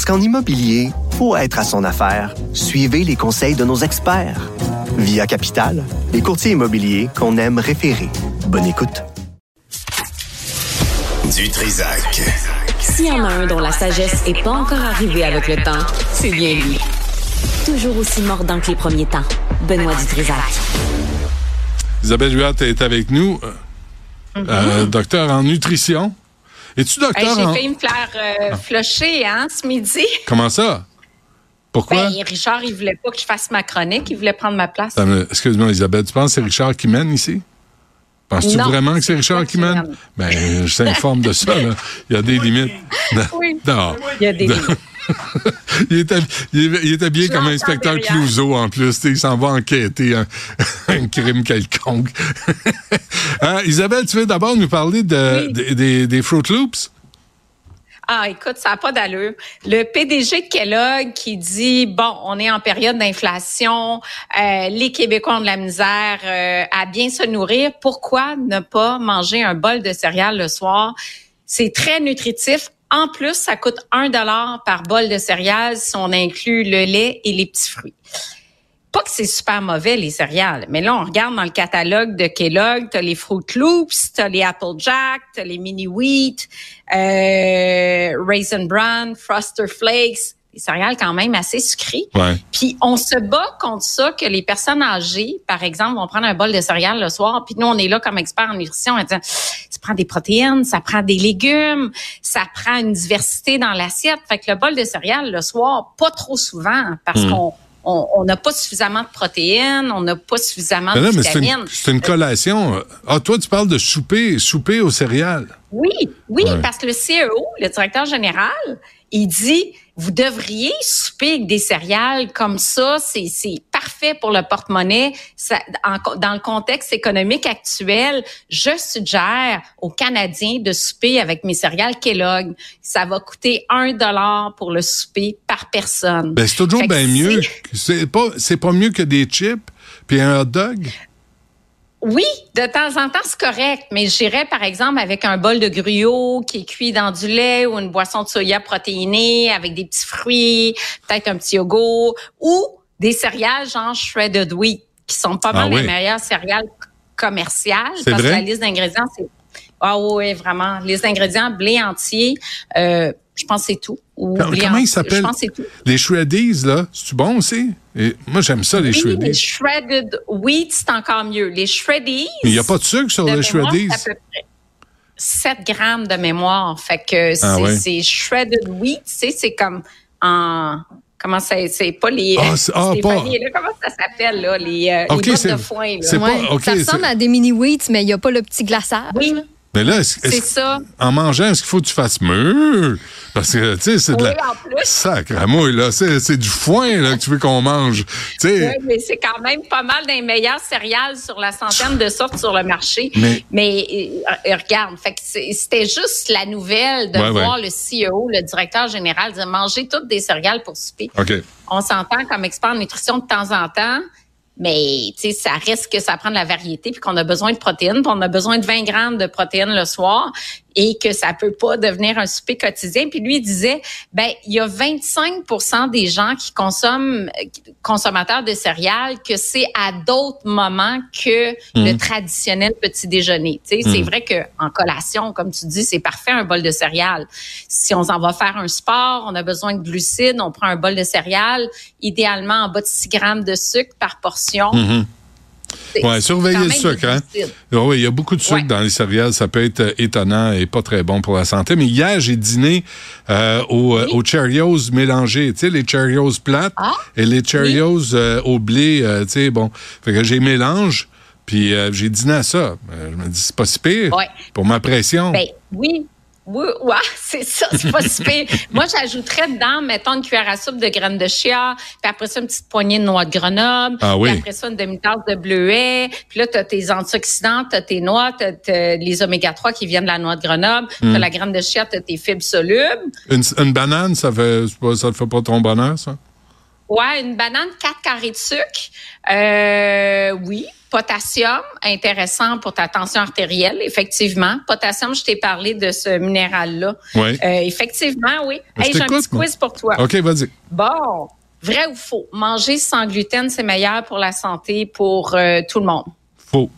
Parce qu'en immobilier, pour être à son affaire, suivez les conseils de nos experts. Via Capital, les courtiers immobiliers qu'on aime référer. Bonne écoute. Du Trisac. S'il y en a un dont la sagesse n'est pas encore arrivée avec le temps, c'est bien lui. Toujours aussi mordant que les premiers temps. Benoît Dutrisac. Isabelle Huat est avec nous, euh, docteur en nutrition. Es-tu docteur Hey, J'ai en... failli me faire euh, flusher hein, ce midi. Comment ça? Pourquoi? Ben, Richard, il voulait pas que je fasse ma chronique, il voulait prendre ma place. Excuse-moi, Isabelle, tu penses que c'est Richard qui mène ici? Penses-tu vraiment que c'est Richard qui mène? Ben, je t'informe de ça, là. Il y a des limites. Oui. Non. Il y a des limites. Il, est hab- il est- il est habillé Je comme inspecteur. Clouseau en plus. Il s'en va enquêter un, un crime quelconque. Hein, Isabelle, tu veux d'abord nous parler de, Oui. des, des Fruit Loops? Ah, écoute, ça n'a pas d'allure. Le PDG de Kellogg qui dit, bon, on est en période d'inflation, euh, les Québécois ont de la misère euh, à bien se nourrir. Pourquoi ne pas manger un bol de céréales le soir? C'est très nutritif. En plus, ça coûte un dollar par bol de céréales si on inclut le lait et les petits fruits. Pas que c'est super mauvais, les céréales, mais là, on regarde dans le catalogue de Kellogg, t'as les Fruit Loops, t'as les Applejack, t'as les Mini Wheat, euh, Raisin Bran, Froster Flakes, des céréales quand même assez sucrées. Ouais. Puis on se bat contre ça que les personnes âgées, par exemple, vont prendre un bol de céréales le soir, puis nous on est là comme experts en nutrition, en disant ça prend des protéines, ça prend des légumes, ça prend une diversité dans l'assiette. Fait que le bol de céréales le soir, pas trop souvent, parce Hmm. qu'on on n'a pas suffisamment de protéines, on n'a pas suffisamment Mais de c'est vitamines. une, c'est une collation. Ah, toi, tu parles de souper, souper aux céréales. Oui, oui, Ouais. parce que le CEO, le directeur général, il dit vous devriez souper avec des céréales comme ça, c'est parfait pour le porte-monnaie. Dans le contexte économique actuel, je suggère aux Canadiens de souper avec mes céréales Kellogg. Ça va coûter un dollar pour le souper par personne. Ben, c'est toujours bien mieux. C'est pas, pas mieux que des chips puis un hot dog. Oui, de temps en temps, c'est correct, mais j'irais par exemple avec un bol de gruau qui est cuit dans du lait ou une boisson de soya protéinée avec des petits fruits, peut-être un petit yogourt ou des céréales genre shredded wheat qui sont pas Ah mal oui. les meilleures céréales commerciales parce vrai? que la liste d'ingrédients c'est ah oui, vraiment, les ingrédients blé entier, euh, je pense que c'est tout. Ou Comment- ils s'appellent? Les shreddies, là, c'est bon aussi? Et moi, j'aime ça, les Oui, les shreddies. shredded wheat, c'est encore mieux. Les shreddies, Mais il n'y a pas de sucre sur de les mémoire, shreddies. c'est à peu près 7 grammes de mémoire. Fait que c'est Ah ouais. c'est shredded wheat, tu sais, c'est comme en... Comment c'est, c'est pas les, Ah, c'est- ah, les pas- paniers, là, comment ça s'appelle, là, les, euh, les Ok, bottes c'est- de foin, là? c'est pas- Ouais, ça ressemble à des mini wheats, mais il n'y a pas le petit glaçage. Oui, Mais là, est-ce- ça. en mangeant, est-ce qu'il faut que tu fasses mûr? Parce que, tu sais, c'est de Oui, la. en plus. Sacramouille, là. C'est du foin, là, que tu veux qu'on mange. Oui, mais c'est quand même pas mal des meilleures céréales sur la centaine de sortes sur le marché. Mais- Mais, euh, regarde, fait que c'est- c'était juste la nouvelle de Ouais, voir ouais. le CEO, le directeur général, dire manger toutes des céréales pour souper. OK. on s'entend comme expert en nutrition de temps en temps, mais tu sais, ça reste que ça prend de la variété puis qu'on a besoin de protéines, puis on a besoin de 20 grammes de protéines le soir et que ça peut pas devenir un souper quotidien. Puis lui il disait, ben il y a 25% des gens qui consomment consommateurs de céréales que c'est à d'autres moments que le traditionnel petit déjeuner. Tu sais, c'est vrai que en collation, comme tu dis, c'est parfait un bol de céréales. Si on s'en va faire un sport, on a besoin de glucides, on prend un bol de céréales, idéalement en bas de 6 grammes de sucre par portion. C'est surveiller quand le sucre, hein? Ah Oui, il y a beaucoup de sucre Ouais. dans les céréales. Ça peut être euh, étonnant et pas très bon pour la santé. Mais hier, j'ai dîné euh, aux, euh, aux Cheerios mélangés. Tu sais, les Cheerios plates Ah, et les Cheerios euh, au blé. euh, tu sais, bon. Fait que j'ai mélange. Puis j'ai dîné à ça. Je me dis, c'est pas si pire Ouais. pour ma pression. Ben oui. Oui, ouais, c'est ça, c'est pas si pire. Moi, j'ajouterais dedans, mettons, une cuillère à soupe de graines de chia, puis après ça, une petite poignée de noix de Grenoble, Ah oui. puis après ça, une demi-tasse de bleuet, puis là, t'as tes antioxydants, t'as tes noix, t'as, t'as les oméga 3 qui viennent de la noix de Grenoble, Hmm. t'as la graine de chia, t'as tes fibres solubles. Une, une banane, ça fait, ça te fait pas ton bonheur, ça? Ouais, une banane, 4 carrés de sucre. Euh, oui. Potassium, intéressant pour ta tension artérielle, effectivement. Potassium, je t'ai parlé de ce minéral-là. Oui. Euh, effectivement, oui. Hey, j'ai un petit quiz pour toi. OK, vas-y. Bon, vrai ou faux? Manger sans gluten, c'est meilleur pour la santé, pour euh, tout le monde? Faux.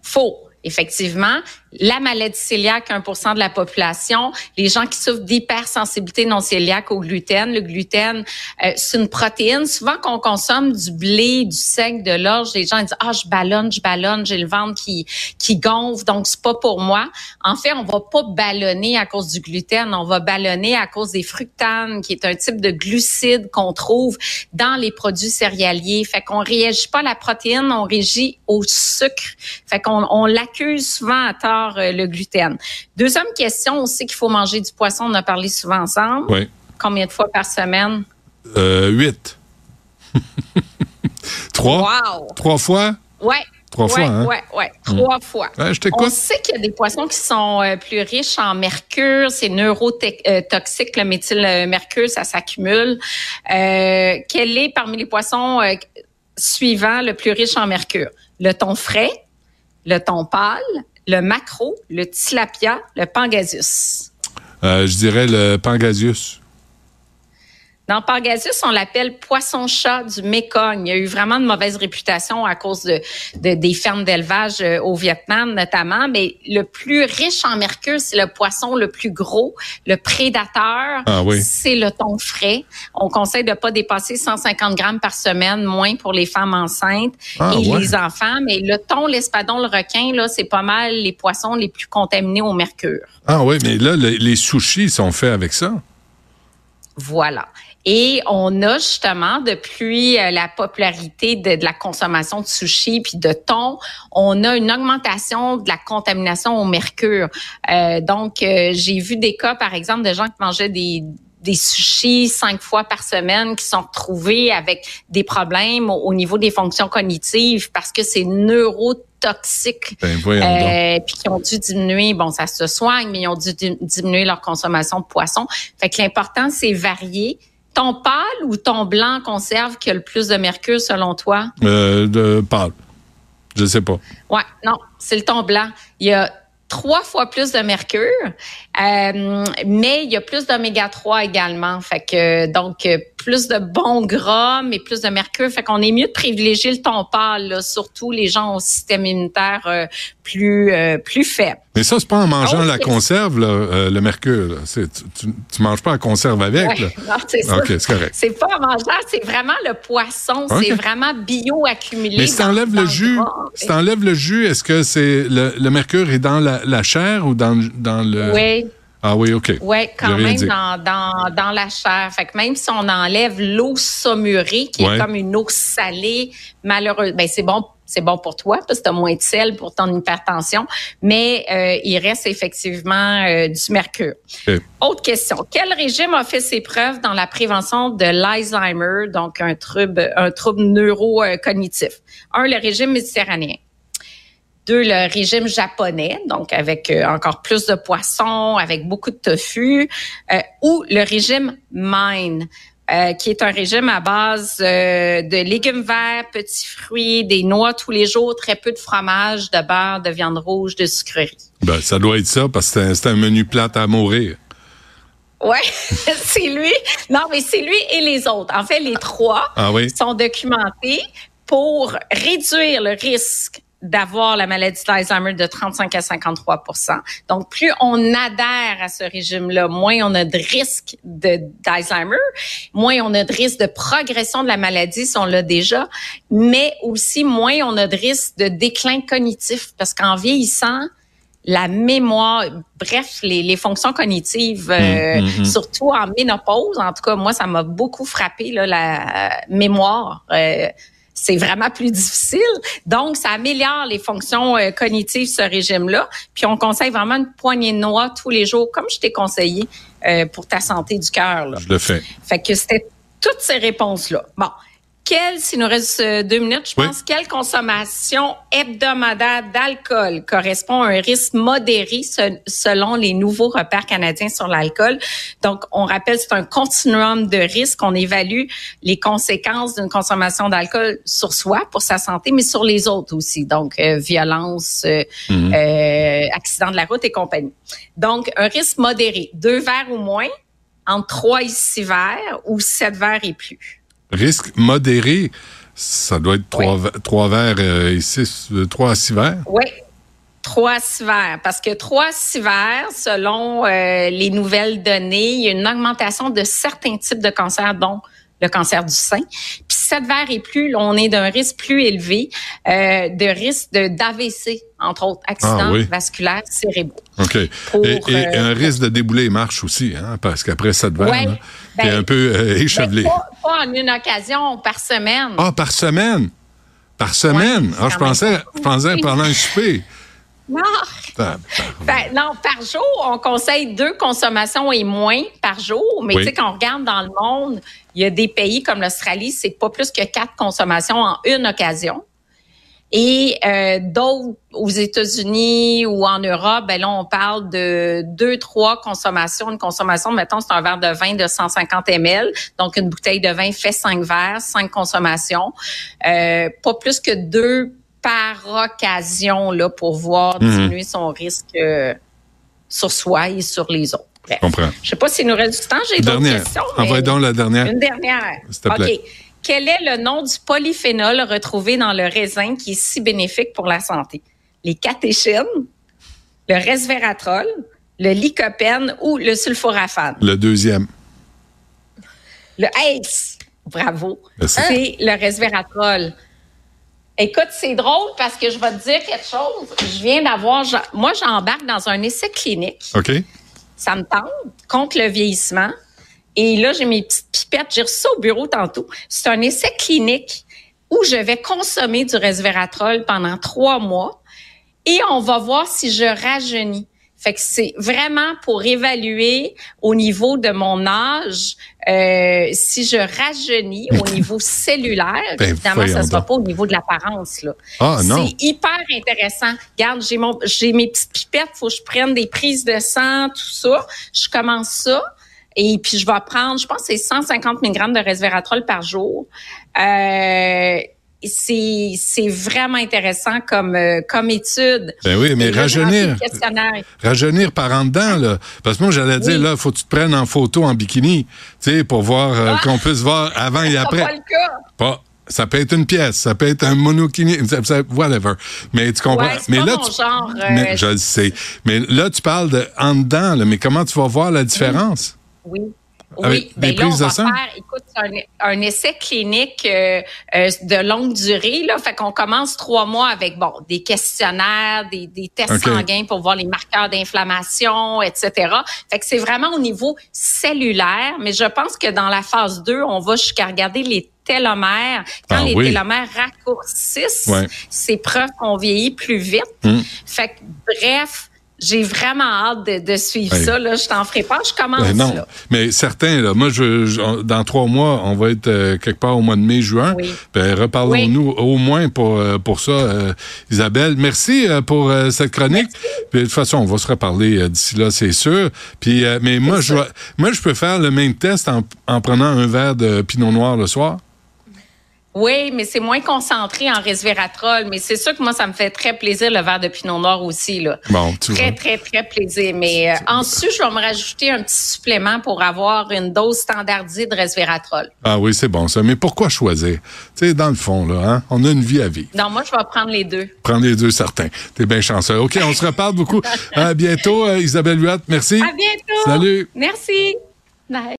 Faux. Effectivement, la maladie cœliaque, 1% de la population, les gens qui souffrent d'hypersensibilité non cœliaque au gluten. Le gluten, euh, c'est une protéine. Souvent, qu'on consomme du blé, du sec, de l'orge, les gens disent ah je ballonne, je ballonne, j'ai le ventre qui qui gonfle, donc c'est pas pour moi. En fait, on va pas ballonner à cause du gluten, on va ballonner à cause des fructanes, qui est un type de glucide qu'on trouve dans les produits céréaliers. Fait qu'on réagit pas à la protéine, on réagit au sucre. Fait qu'on on l'accuse souvent à tort euh, le gluten. Deuxième question, on sait qu'il faut manger du poisson, on a parlé souvent ensemble. Oui. Combien de fois par semaine? Euh, huit. Trois? Wow! Trois fois? Ouais. Trois ouais, fois, hein? Ouais, ouais, trois fois. Ouais, je On sait qu'il y a des poissons qui sont euh, plus riches en mercure, c'est neurotoxique, le méthylmercure, ça s'accumule. Euh, quel est parmi les poissons euh, suivants le plus riche en mercure? Le thon frais, le thon pâle, le maquereau, le tilapia, le pangasius. Euh, je dirais le Pangasius. Dans Pangasius, on l'appelle poisson-chat du Mekong. Il y a eu vraiment de mauvaise réputation à cause de, de- des fermes d'élevage euh, au Vietnam notamment. Mais le plus riche en mercure, c'est le poisson le plus gros, le prédateur. Ah oui. C'est le thon frais. On conseille de pas dépasser 150 grammes par semaine, moins pour les femmes enceintes Ah et ouais. les enfants. Mais le thon, l'espadon, le requin, là, c'est pas mal les poissons les plus contaminés au mercure. Ah oui, mais là, le- les sushis sont faits avec ça. Voilà. Et on a justement, depuis euh, la popularité de, la consommation de sushi puis de thon, on a une augmentation de la contamination au mercure. Euh, donc, euh, j'ai vu des cas, par exemple, de gens qui mangeaient des des sushis cinq fois par semaine qui sont retrouvés avec des problèmes au, au niveau des fonctions cognitives parce que c'est neurotoxique Ben, euh, puis qui ont dû diminuer, bon, ça se soigne, mais ils ont dû di- diminuer leur consommation de poisson. Fait que l'important, c'est varier. Ton pâle ou ton blanc conserve qui a le plus de mercure selon toi? Euh, de pâle. Je sais pas. Ouais, non, c'est le ton blanc. Il y a trois fois plus de mercure, euh, mais il y a plus d'oméga 3 également. Fait que donc euh, plus de bons gras, mais plus de mercure. Fait qu'on est mieux de privilégier le ton pâle, là, surtout les gens au système immunitaire euh, plus euh, plus faible. Mais ça, c'est pas en mangeant oui, la conserve, là, euh, le mercure. C'est- Tu, manges pas la conserve avec. Ouais, là. non, c'est ça. OK, c'est correct. C'est pas mangeable, c'est vraiment le poisson, c'est vraiment bio-accumulé. Mais si t'enlèves dans le jus, si t'enlèves le jus, est-ce que c'est le, le mercure est dans la, la chair ou dans, dans le. Oui, Ah oui, OK. oui, quand même dans, dans, dans la chair. Fait que même si on enlève l'eau saumurée, qui Ouais. est comme une eau salée, malheureusement, ben c'est bon, c'est bon pour toi parce que t'as moins de sel pour ton hypertension, mais euh, il reste effectivement euh, du mercure. OK. Autre question. Quel régime a fait ses preuves dans la prévention de l'Alzheimer, donc un trouble, un trouble neurocognitif? Un, le régime méditerranéen. Deux, le régime japonais, donc avec euh, encore plus de poissons, avec beaucoup de tofu, euh, ou le régime MIND, euh, qui est un régime à base euh, de légumes verts, petits fruits, des noix tous les jours, très peu de fromage, de beurre, de viande rouge, de sucreries. Ben, ça doit être ça parce que c'est un- menu plate à mourir. Ouais, c'est lui. Non, mais c'est lui et les autres. En fait, les trois Ah oui? sont documentés pour réduire le risque d'avoir la maladie d'Alzheimer de 35 à 53% Donc, plus on adhère à ce régime-là, moins on a de risque de- d'Alzheimer, moins on a de risque de progression de la maladie si on l'a déjà, mais aussi moins on a de risque de déclin cognitif parce qu'en vieillissant, la mémoire, bref, les, les fonctions cognitives, euh, Hum, hum, hum. surtout en ménopause, en tout cas, moi, ça m'a beaucoup frappé, là, la euh, mémoire. Euh, c'est vraiment plus difficile. Donc, ça améliore les fonctions euh, cognitives, ce régime-là. Puis, on conseille vraiment une poignée de noix tous les jours, comme je t'ai conseillé euh, pour ta santé du cœur. Je le fais. Fait que c'était toutes ces réponses-là. Bon, quelle, s'il nous reste euh, deux minutes, je pense, quelle consommation hebdomadaire d'alcool correspond à un risque modéré selon les nouveaux repères canadiens sur l'alcool? Donc, on rappelle, c'est un continuum de risques. On évalue les conséquences d'une consommation d'alcool sur soi, pour sa santé, mais sur les autres aussi. Donc, euh, violence, euh, mhm. accident de la route et compagnie. Donc, un risque modéré, deux verres ou moins, entre trois et six verres ou sept verres et plus. Risque modéré, ça doit être trois, verres euh, et six, euh, trois à six verres? Oui. Trois à six verres. Parce que trois à six verres, selon euh, les nouvelles données, il y a une augmentation de certains types de cancers, dont le cancer du sein. Puis sept verres et plus, on est d'un risque plus élevé de risque d'AVC, entre autres, accidents ah vasculaires cérébraux. OK. et, un risque de débouler marche aussi, hein, parce qu'après sept verres, ben, un peu euh, échevelé. Ben, pas, en une occasion, par semaine. Ah, par semaine? Par semaine? ah, je pensais, je pensais pendant un souper. Non. Ben, non, par jour, on conseille deux consommations et moins par jour. Mais tu sais, quand on regarde dans le monde, il y a des pays comme l'Australie, c'est pas plus que quatre consommations en une occasion. Et euh, d'autres aux États-Unis ou en Europe, ben là, on parle de deux, trois consommations. Une consommation, mettons, c'est un verre de vin de 150 ml. Donc, une bouteille de vin fait cinq verres, cinq consommations. Euh, pas plus que deux par occasion là, pour voir mhm. diminuer son risque euh, sur soi et sur les autres. Je comprends. Je sais pas s'il nous reste du temps. J'ai d'autres questions. Envoie donc la dernière. Une dernière. S'il te plaît. OK. Quel est le nom du polyphénol retrouvé dans le raisin qui est si bénéfique pour la santé? Les catéchines, le resveratrol, le lycopène ou le sulforaphane? Le deuxième. Le ACE. Bravo. C'est le resveratrol. Écoute, c'est drôle parce que je vais te dire quelque chose. Je viens d'avoir, moi, j'embarque dans un essai clinique. OK. Ça me tente contre le vieillissement. Et là, j'ai mes petites pipettes. J'ai reçu ça au bureau tantôt. C'est un essai clinique où je vais consommer du resveratrol pendant trois mois et on va voir si je rajeunis. Fait que c'est vraiment pour évaluer au niveau de mon âge euh, si je rajeunis au niveau cellulaire. Ben, évidemment, ça ne sera pas au niveau de l'apparence. Là. Ah, non. C'est hyper intéressant. Regarde, j'ai mon j'ai mes petites pipettes, faut que je prenne des prises de sang, tout ça. Je commence ça. Et puis, je vais prendre, je pense que c'est 150 mg de resveratrol par jour. Euh, c'est c'est vraiment intéressant comme euh, comme étude. Ben oui, mais rajeunir rajeunir par en dedans là parce que moi j'allais dire là faut que tu te prennes en photo en bikini, tu sais pour voir euh, ah! qu'on puisse voir avant et après. Pas le cas. Pas ça peut être une pièce, ça peut être un monokini, whatever. Mais tu comprends? mais là, tu, genre, mais, je le sais. Mais là, tu parles de en dedans, là, mais comment tu vas voir la différence? Oui. oui, ben là, on va faire, écoute, un, un, essai clinique euh, euh, de longue durée. Là, fait qu'on commence trois mois avec bon des questionnaires, des, des tests sanguins pour voir les marqueurs d'inflammation, etc. Fait que c'est vraiment au niveau cellulaire, mais je pense que dans la phase 2, on va jusqu'à regarder les télomères. Quand ah les télomères raccourcissent, c'est preuve qu'on vieillit plus vite. Hmm. Fait que bref, j'ai vraiment hâte de, suivre ça. Là. Je t'en ferai pas, je commence. Ben non, mais certains, là, moi, je, dans trois mois, on va être euh, quelque part au mois de mai, juin. Oui. Ben, reparlons-nous au moins pour, euh, pour ça, euh, Isabelle. Merci pour cette chronique. de toute façon, on va se reparler d'ici là, c'est sûr. Puis, mais moi, je, moi, je peux faire le même test en, en prenant un verre de pinot noir le soir? Oui, mais c'est moins concentré en resveratrol. Mais c'est sûr que moi, ça me fait très plaisir le verre de Pinot Noir aussi. Là. Bon, tu très, très, très plaisir. Mais euh, ensuite, je vais me rajouter un petit supplément pour avoir une dose standardisée de resveratrol. Ah oui, c'est bon ça. Mais pourquoi choisir? Tu sais, dans le fond, là, hein, on a une vie à vivre. Non, moi, je vais prendre les deux. Prendre les deux, certain. T'es bien chanceux. OK, on se reparle beaucoup. à bientôt, euh, Isabelle Huat. Merci. À bientôt. Salut. Merci. Bye.